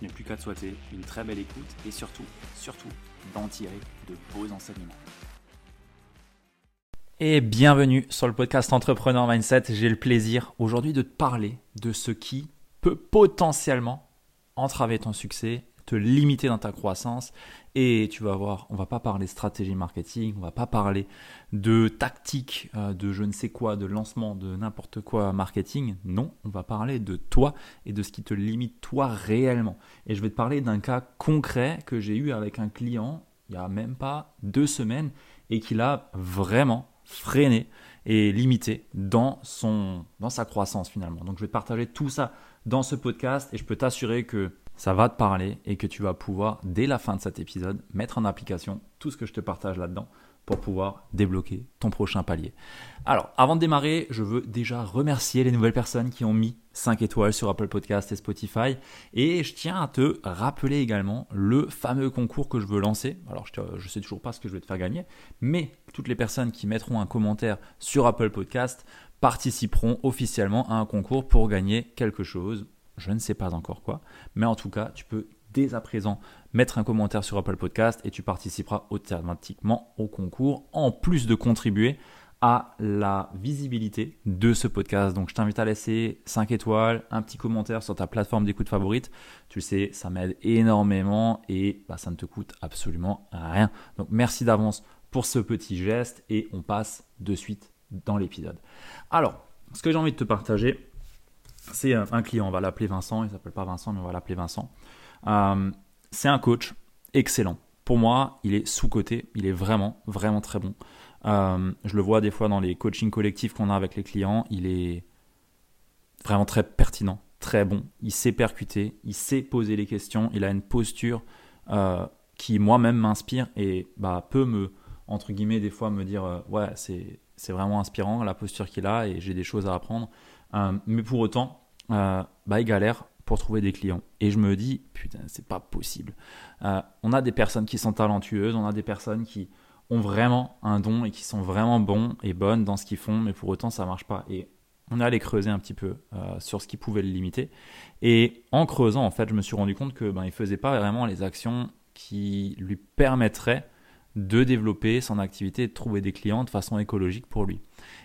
je n'ai plus qu'à te souhaiter une très belle écoute et surtout, surtout, d'en tirer de beaux enseignements. Et bienvenue sur le podcast Entrepreneur Mindset. J'ai le plaisir aujourd'hui de te parler de ce qui peut potentiellement entraver ton succès, te limiter dans ta croissance. Et tu vas voir, on va pas parler stratégie marketing, on va pas parler de tactique, euh, de je ne sais quoi, de lancement, de n'importe quoi marketing. Non, on va parler de toi et de ce qui te limite toi réellement. Et je vais te parler d'un cas concret que j'ai eu avec un client il y a même pas deux semaines et qui l'a vraiment freiné et limité dans, son, dans sa croissance finalement. Donc je vais te partager tout ça dans ce podcast et je peux t'assurer que ça va te parler et que tu vas pouvoir, dès la fin de cet épisode, mettre en application tout ce que je te partage là-dedans pour pouvoir débloquer ton prochain palier. Alors, avant de démarrer, je veux déjà remercier les nouvelles personnes qui ont mis 5 étoiles sur Apple Podcast et Spotify. Et je tiens à te rappeler également le fameux concours que je veux lancer. Alors, je ne sais toujours pas ce que je vais te faire gagner, mais toutes les personnes qui mettront un commentaire sur Apple Podcast participeront officiellement à un concours pour gagner quelque chose. Je ne sais pas encore quoi, mais en tout cas, tu peux dès à présent mettre un commentaire sur Apple Podcast et tu participeras automatiquement au concours en plus de contribuer la visibilité de ce podcast. Donc je t'invite à laisser 5 étoiles, un petit commentaire sur ta plateforme d'écoute favorite. Tu sais, ça m'aide énormément et bah, ça ne te coûte absolument rien. Donc merci d'avance pour ce petit geste et on passe de suite dans l'épisode. Alors, ce que j'ai envie de te partager, c'est un client, on va l'appeler Vincent, il s'appelle pas Vincent mais on va l'appeler Vincent. Euh, c'est un coach excellent. Pour moi, il est sous-coté, il est vraiment, vraiment très bon. Euh, je le vois des fois dans les coachings collectifs qu'on a avec les clients, il est vraiment très pertinent, très bon. Il sait percuter, il sait poser les questions, il a une posture euh, qui moi-même m'inspire et bah, peut me, entre guillemets, des fois me dire ouais, c'est, c'est vraiment inspirant la posture qu'il a et j'ai des choses à apprendre. mais pour autant, bah, il galère pour trouver des clients. Et je me dis, putain, c'est pas possible. Euh, on a des personnes qui sont talentueuses, on a des personnes qui ont vraiment un don et qui sont vraiment bons et bonnes dans ce qu'ils font, mais pour autant ça marche pas. Et on allé creuser un petit peu euh, sur ce qui pouvait le limiter. Et en creusant, en fait, je me suis rendu compte que ben, il faisait pas vraiment les actions qui lui permettraient de développer son activité de trouver des clients de façon écologique pour lui.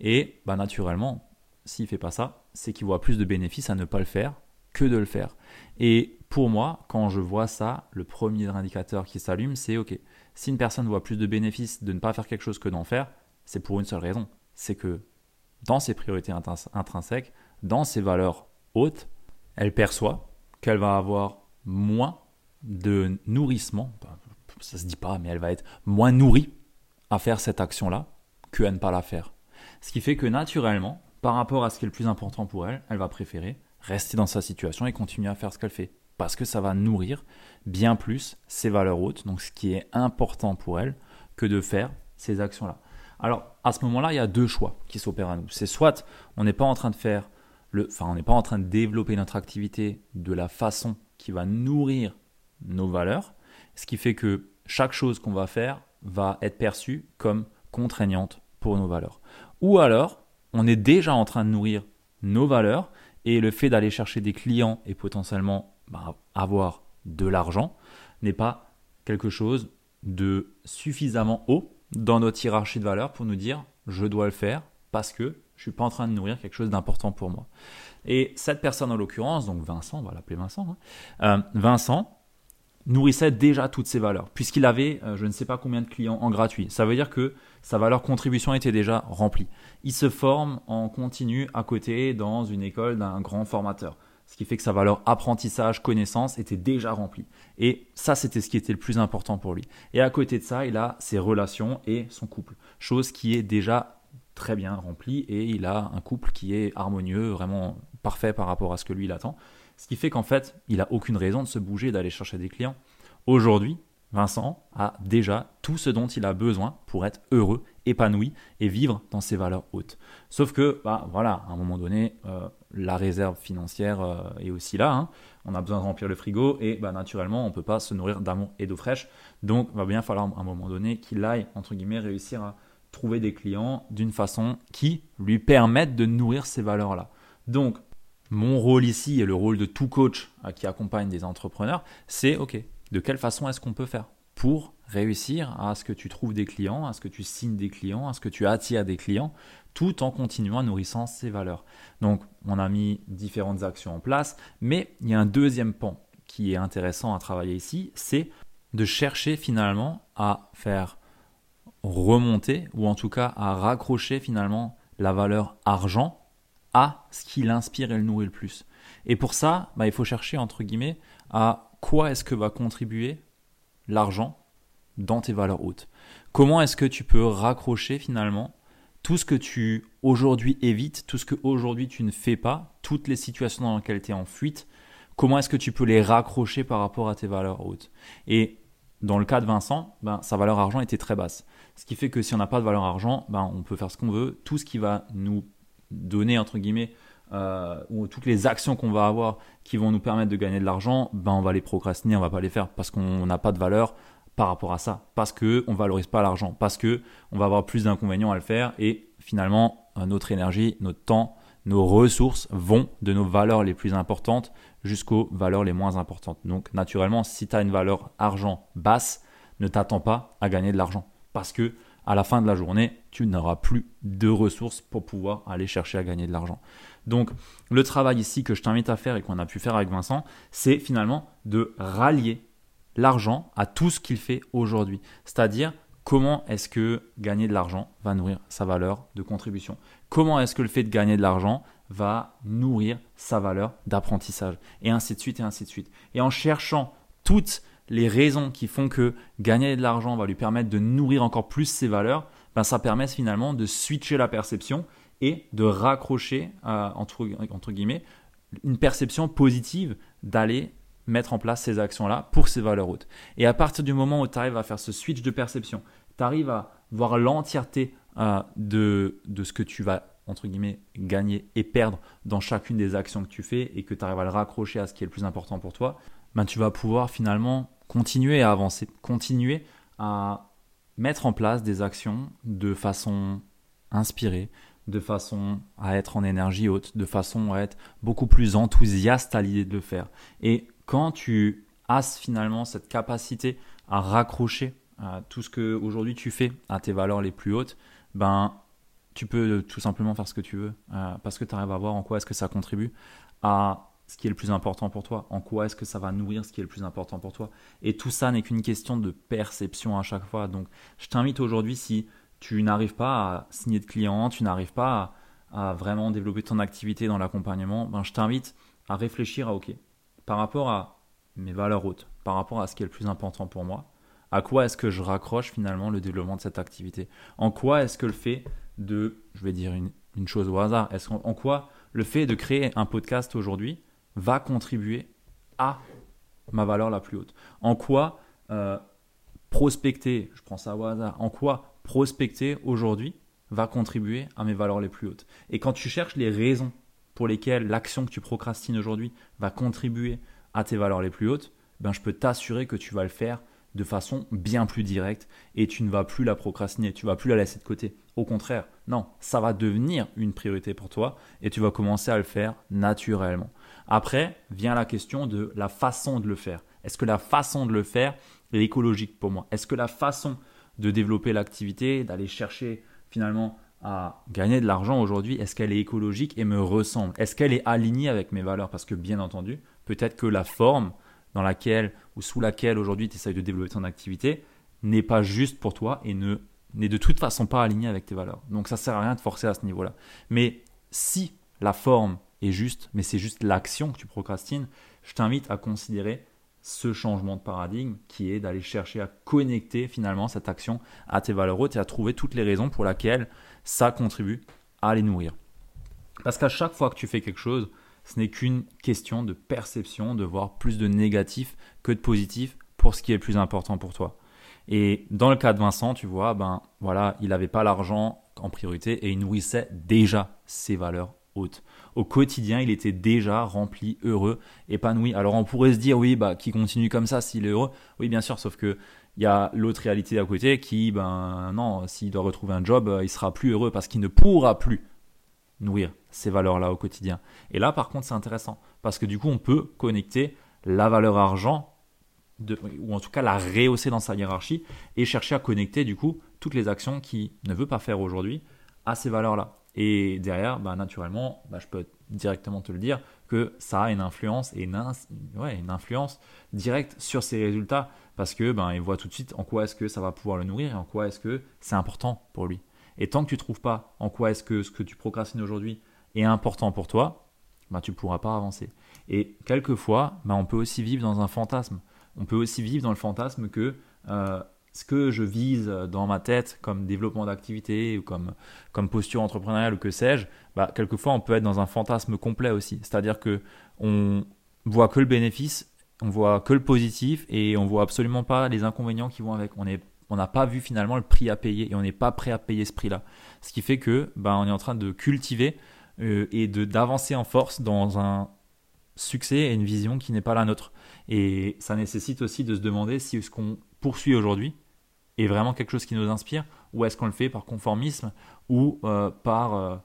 Et ben, naturellement, s'il fait pas ça, c'est qu'il voit plus de bénéfices à ne pas le faire que de le faire. Et pour moi, quand je vois ça, le premier indicateur qui s'allume, c'est OK. Si une personne voit plus de bénéfices de ne pas faire quelque chose que d'en faire, c'est pour une seule raison. C'est que dans ses priorités intrinsèques, dans ses valeurs hautes, elle perçoit qu'elle va avoir moins de nourrissement, ça se dit pas, mais elle va être moins nourrie à faire cette action-là que à ne pas la faire. Ce qui fait que naturellement, par rapport à ce qui est le plus important pour elle, elle va préférer rester dans sa situation et continuer à faire ce qu'elle fait. Parce que ça va nourrir bien plus ses valeurs hautes, donc ce qui est important pour elle, que de faire ces actions-là. Alors, à ce moment-là, il y a deux choix qui s'opèrent à nous. C'est soit on n'est pas en train de faire le, enfin, on n'est pas en train de développer notre activité de la façon qui va nourrir nos valeurs, ce qui fait que chaque chose qu'on va faire va être perçue comme contraignante pour nos valeurs. Ou alors, on est déjà en train de nourrir nos valeurs et le fait d'aller chercher des clients et potentiellement bah, avoir de l'argent n'est pas quelque chose de suffisamment haut dans notre hiérarchie de valeur pour nous dire je dois le faire parce que je suis pas en train de nourrir quelque chose d'important pour moi. Et cette personne en l'occurrence, donc Vincent, on va l'appeler Vincent, hein, euh, Vincent nourrissait déjà toutes ses valeurs, puisqu'il avait euh, je ne sais pas combien de clients en gratuit. Ça veut dire que sa valeur contribution était déjà remplie. Il se forme en continu à côté dans une école d'un grand formateur. Ce qui fait que sa valeur apprentissage, connaissance était déjà remplie. Et ça, c'était ce qui était le plus important pour lui. Et à côté de ça, il a ses relations et son couple. Chose qui est déjà très bien remplie et il a un couple qui est harmonieux, vraiment parfait par rapport à ce que lui il attend. Ce qui fait qu'en fait, il n'a aucune raison de se bouger, d'aller chercher des clients. Aujourd'hui, Vincent a déjà tout ce dont il a besoin pour être heureux, épanoui et vivre dans ses valeurs hautes. Sauf que, bah, voilà, à un moment donné, euh, la réserve financière euh, est aussi là. Hein. On a besoin de remplir le frigo et bah, naturellement, on ne peut pas se nourrir d'amour et d'eau fraîche. Donc, il va bien falloir à un moment donné qu'il aille, entre guillemets, réussir à trouver des clients d'une façon qui lui permette de nourrir ces valeurs-là. Donc, mon rôle ici et le rôle de tout coach euh, qui accompagne des entrepreneurs, c'est OK, de quelle façon est-ce qu'on peut faire pour réussir à ce que tu trouves des clients, à ce que tu signes des clients, à ce que tu attires des clients, tout en continuant à nourrissant ces valeurs. Donc, on a mis différentes actions en place, mais il y a un deuxième pan qui est intéressant à travailler ici, c'est de chercher finalement à faire remonter, ou en tout cas à raccrocher finalement la valeur argent à ce qui l'inspire et le nourrit le plus. Et pour ça, bah, il faut chercher, entre guillemets, à quoi est-ce que va contribuer l'argent dans tes valeurs hautes. Comment est-ce que tu peux raccrocher finalement tout ce que tu aujourd'hui évites, tout ce que aujourd'hui tu ne fais pas, toutes les situations dans lesquelles tu es en fuite, comment est-ce que tu peux les raccrocher par rapport à tes valeurs hautes? Et dans le cas de Vincent, ben, sa valeur argent était très basse. Ce qui fait que si on n'a pas de valeur argent, ben, on peut faire ce qu'on veut. Tout ce qui va nous donner, entre guillemets, euh, ou toutes les actions qu'on va avoir qui vont nous permettre de gagner de l'argent, ben, on va les procrastiner, on va pas les faire parce qu'on n'a pas de valeur par rapport à ça, parce que on valorise pas l'argent, parce que on va avoir plus d'inconvénients à le faire et finalement euh, notre énergie, notre temps, nos ressources vont de nos valeurs les plus importantes jusqu'aux valeurs les moins importantes. Donc naturellement, si tu as une valeur argent basse, ne t'attends pas à gagner de l'argent parce que à la fin de la journée, tu n'auras plus de ressources pour pouvoir aller chercher à gagner de l'argent. Donc le travail ici que je t'invite à faire et qu'on a pu faire avec Vincent, c'est finalement de rallier l'argent à tout ce qu'il fait aujourd'hui. C'est-à-dire comment est-ce que gagner de l'argent va nourrir sa valeur de contribution? Comment est-ce que le fait de gagner de l'argent va nourrir sa valeur d'apprentissage? Et ainsi de suite et ainsi de suite. Et en cherchant toutes les raisons qui font que gagner de l'argent va lui permettre de nourrir encore plus ses valeurs, ben ça permet finalement de switcher la perception et de raccrocher, euh, entre, entre guillemets, une perception positive d'aller mettre en place ces actions-là pour ces valeurs hautes. Et à partir du moment où tu arrives à faire ce switch de perception, tu arrives à voir l'entièreté euh, de, de ce que tu vas entre guillemets gagner et perdre dans chacune des actions que tu fais et que tu arrives à le raccrocher à ce qui est le plus important pour toi, ben tu vas pouvoir finalement continuer à avancer, continuer à mettre en place des actions de façon inspirée, de façon à être en énergie haute, de façon à être beaucoup plus enthousiaste à l'idée de le faire. Et quand tu as finalement cette capacité à raccrocher à tout ce que aujourd'hui tu fais à tes valeurs les plus hautes, ben tu peux tout simplement faire ce que tu veux euh, parce que tu arrives à voir en quoi est-ce que ça contribue à ce qui est le plus important pour toi, en quoi est-ce que ça va nourrir ce qui est le plus important pour toi. Et tout ça n'est qu'une question de perception à chaque fois. Donc je t'invite aujourd'hui, si tu n'arrives pas à signer de clients, tu n'arrives pas à, vraiment développer ton activité dans l'accompagnement, ben, je t'invite à réfléchir à, OK, par rapport à mes valeurs hautes, par rapport à ce qui est le plus important pour moi, à quoi est-ce que je raccroche finalement le développement de cette activité? En quoi est-ce que le fait de, je vais dire une, chose au hasard, est-ce en, quoi le fait de créer un podcast aujourd'hui va contribuer à ma valeur la plus haute En quoi euh, prospecter, je prends ça au hasard, en quoi prospecter aujourd'hui va contribuer à mes valeurs les plus hautes? Et quand tu cherches les raisons pour lesquelles l'action que tu procrastines aujourd'hui va contribuer à tes valeurs les plus hautes, ben je peux t'assurer que tu vas le faire de façon bien plus directe et tu ne vas plus la procrastiner, tu vas plus la laisser de côté. Au contraire, non, ça va devenir une priorité pour toi et tu vas commencer à le faire naturellement. Après vient la question de la façon de le faire. Est-ce que la façon de le faire écologique pour moi? Est-ce que la façon de développer l'activité, d'aller chercher finalement à gagner de l'argent aujourd'hui, est-ce qu'elle est écologique et me ressemble? Est-ce qu'elle est alignée avec mes valeurs? Parce que bien entendu, peut-être que la forme dans laquelle ou sous laquelle aujourd'hui tu essayes de développer ton activité n'est pas juste pour toi et ne n'est de toute façon pas alignée avec tes valeurs. Donc ça sert à rien de forcer à ce niveau-là. Mais si la forme juste, mais c'est juste l'action que tu procrastines, je t'invite à considérer ce changement de paradigme qui est d'aller chercher à connecter finalement cette action à tes valeurs hautes et à trouver toutes les raisons pour lesquelles ça contribue à les nourrir. Parce qu'à chaque fois que tu fais quelque chose, ce n'est qu'une question de perception, de voir plus de négatif que de positif pour ce qui est le plus important pour toi. Et dans le cas de Vincent, tu vois, ben voilà, il n'avait pas l'argent en priorité et il nourrissait déjà ses valeurs Au quotidien, il était déjà rempli, heureux, épanoui. Alors on pourrait se dire, oui, bah, qui continue comme ça s'il est heureux. Oui, bien sûr, sauf que il y a l'autre réalité à côté qui, ben non, s'il doit retrouver un job, il sera plus heureux parce qu'il ne pourra plus nourrir ces valeurs-là au quotidien. Et là, par contre, c'est intéressant parce que du coup, on peut connecter la valeur argent, ou en tout cas la rehausser dans sa hiérarchie et chercher à connecter du coup toutes les actions qu'il ne veut pas faire aujourd'hui à ces valeurs-là. Et derrière, bah, naturellement, bah, je peux directement te le dire que ça a une influence et une, influence directe sur ses résultats parce que ben, il voit tout de suite en quoi est-ce que ça va pouvoir le nourrir et en quoi est-ce que c'est important pour lui. Et tant que tu ne trouves pas en quoi est-ce que ce que tu procrastines aujourd'hui est important pour toi, ben, tu pourras pas avancer. Et quelquefois, ben, on peut aussi vivre dans un fantasme. On peut aussi vivre dans le fantasme que euh, ce que je vise dans ma tête comme développement d'activité ou comme, comme posture entrepreneuriale ou que sais-je, bah, quelquefois on peut être dans un fantasme complet aussi. C'est-à-dire que on voit que le bénéfice, on voit que le positif et on voit absolument pas les inconvénients qui vont avec. On est on n'a pas vu finalement le prix à payer et on n'est pas prêt à payer ce prix-là. Ce qui fait que bah, on est en train de cultiver euh, et de d'avancer en force dans un succès et une vision qui n'est pas la nôtre. Et ça nécessite aussi de se demander si ce qu'on poursuit aujourd'hui est vraiment quelque chose qui nous inspire ou est-ce qu'on le fait par conformisme ou euh, par, euh,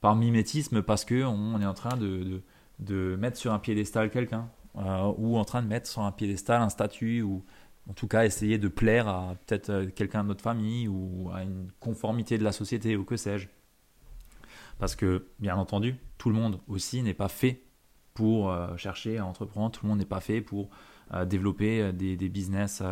par mimétisme parce qu'on on est en train de, de, mettre sur un piédestal quelqu'un euh, ou en train de mettre sur un piédestal un statut ou en tout cas essayer de plaire à peut-être quelqu'un de notre famille ou à une conformité de la société ou que sais-je. Parce que bien entendu, tout le monde aussi n'est pas fait pour chercher à entreprendre, tout le monde n'est pas fait pour développer des, des business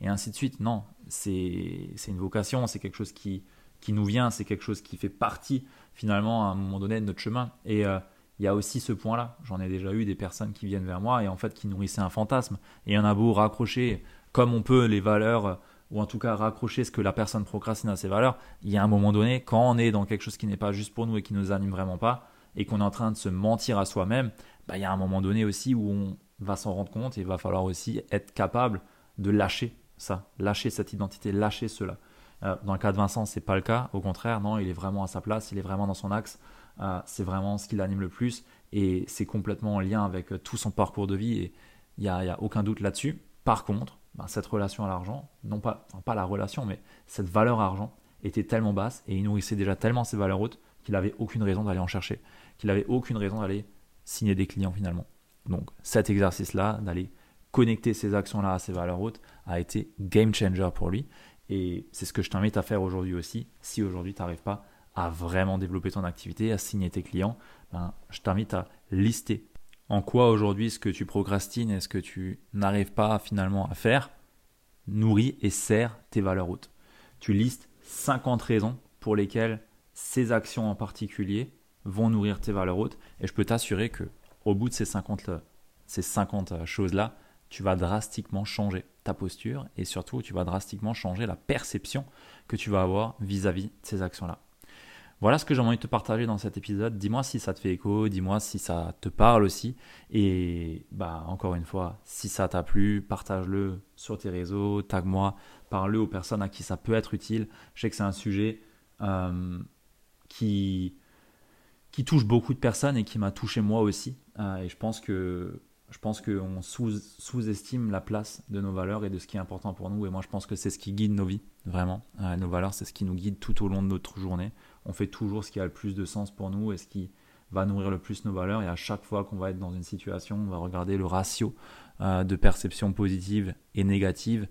et ainsi de suite. Non, c'est une vocation, c'est quelque chose qui, qui nous vient, c'est quelque chose qui fait partie finalement à un moment donné de notre chemin. Et euh, il y a aussi ce point-là. J'en ai déjà eu des personnes qui viennent vers moi et en fait qui nourrissaient un fantasme. Et on a beau raccrocher comme on peut les valeurs, ou en tout cas raccrocher ce que la personne procrastine à ses valeurs, il y a un moment donné, quand on est dans quelque chose qui n'est pas juste pour nous et qui ne nous anime vraiment pas, et qu'on est en train de se mentir à soi-même, bah, il y a un moment donné aussi où on va s'en rendre compte et il va falloir aussi être capable de lâcher ça, lâcher cette identité, lâcher cela. Euh, dans le cas de Vincent, c'est pas le cas. Au contraire, non, il est vraiment à sa place, il est vraiment dans son axe. Euh, c'est vraiment ce qui l'anime le plus et c'est complètement en lien avec euh, tout son parcours de vie et il n'y a, a, aucun doute là-dessus. Par contre, ben, cette relation à l'argent, non pas, pas la relation, mais cette valeur argent était tellement basse et il nourrissait déjà tellement ses valeurs hautes qu'il n'avait aucune raison d'aller en chercher, qu'il n'avait aucune raison d'aller signer des clients finalement. Donc cet exercice-là, d'aller connecter ces actions-là à ces valeurs hautes a été game changer pour lui. Et c'est ce que je t'invite à faire aujourd'hui aussi. Si aujourd'hui tu n'arrives pas à vraiment développer ton activité, à signer tes clients, ben, je t'invite à lister en quoi aujourd'hui ce que tu procrastines et ce que tu n'arrives pas finalement à faire nourrit et sert tes valeurs hautes. Tu listes 50 raisons pour lesquelles ces actions en particulier vont nourrir tes valeurs hautes et je peux t'assurer que au bout de ces 50, ces 50 choses-là, tu vas drastiquement changer ta posture et surtout tu vas drastiquement changer la perception que tu vas avoir vis-à-vis de ces actions-là. Voilà ce que j'ai envie de te partager dans cet épisode. Dis-moi si ça te fait écho, dis-moi si ça te parle aussi. Et bah encore une fois, si ça t'a plu, partage-le sur tes réseaux, tag-moi, parle-le aux personnes à qui ça peut être utile. Je sais que c'est un sujet euh, qui, qui touche beaucoup de personnes et qui m'a touché moi aussi. Euh, et je pense que je pense qu'on sous-estime la place de nos valeurs et de ce qui est important pour nous. Et moi, je pense que c'est ce qui guide nos vies, vraiment. Euh, nos valeurs, c'est ce qui nous guide tout au long de notre journée. On fait toujours ce qui a le plus de sens pour nous et ce qui va nourrir le plus nos valeurs. Et à chaque fois qu'on va être dans une situation, on va regarder le ratio euh, de perception positive et négative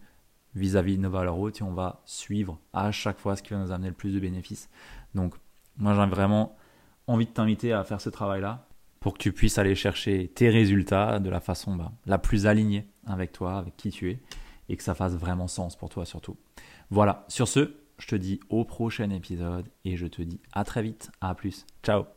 vis-à-vis de nos valeurs hautes et on va suivre à chaque fois ce qui va nous amener le plus de bénéfices. Donc, moi, j'ai vraiment envie de t'inviter à faire ce travail-là pour que tu puisses aller chercher tes résultats de la façon bah, la plus alignée avec toi, avec qui tu es, et que ça fasse vraiment sens pour toi surtout. Voilà, sur ce, je te dis au prochain épisode et je te dis à très vite, à plus, ciao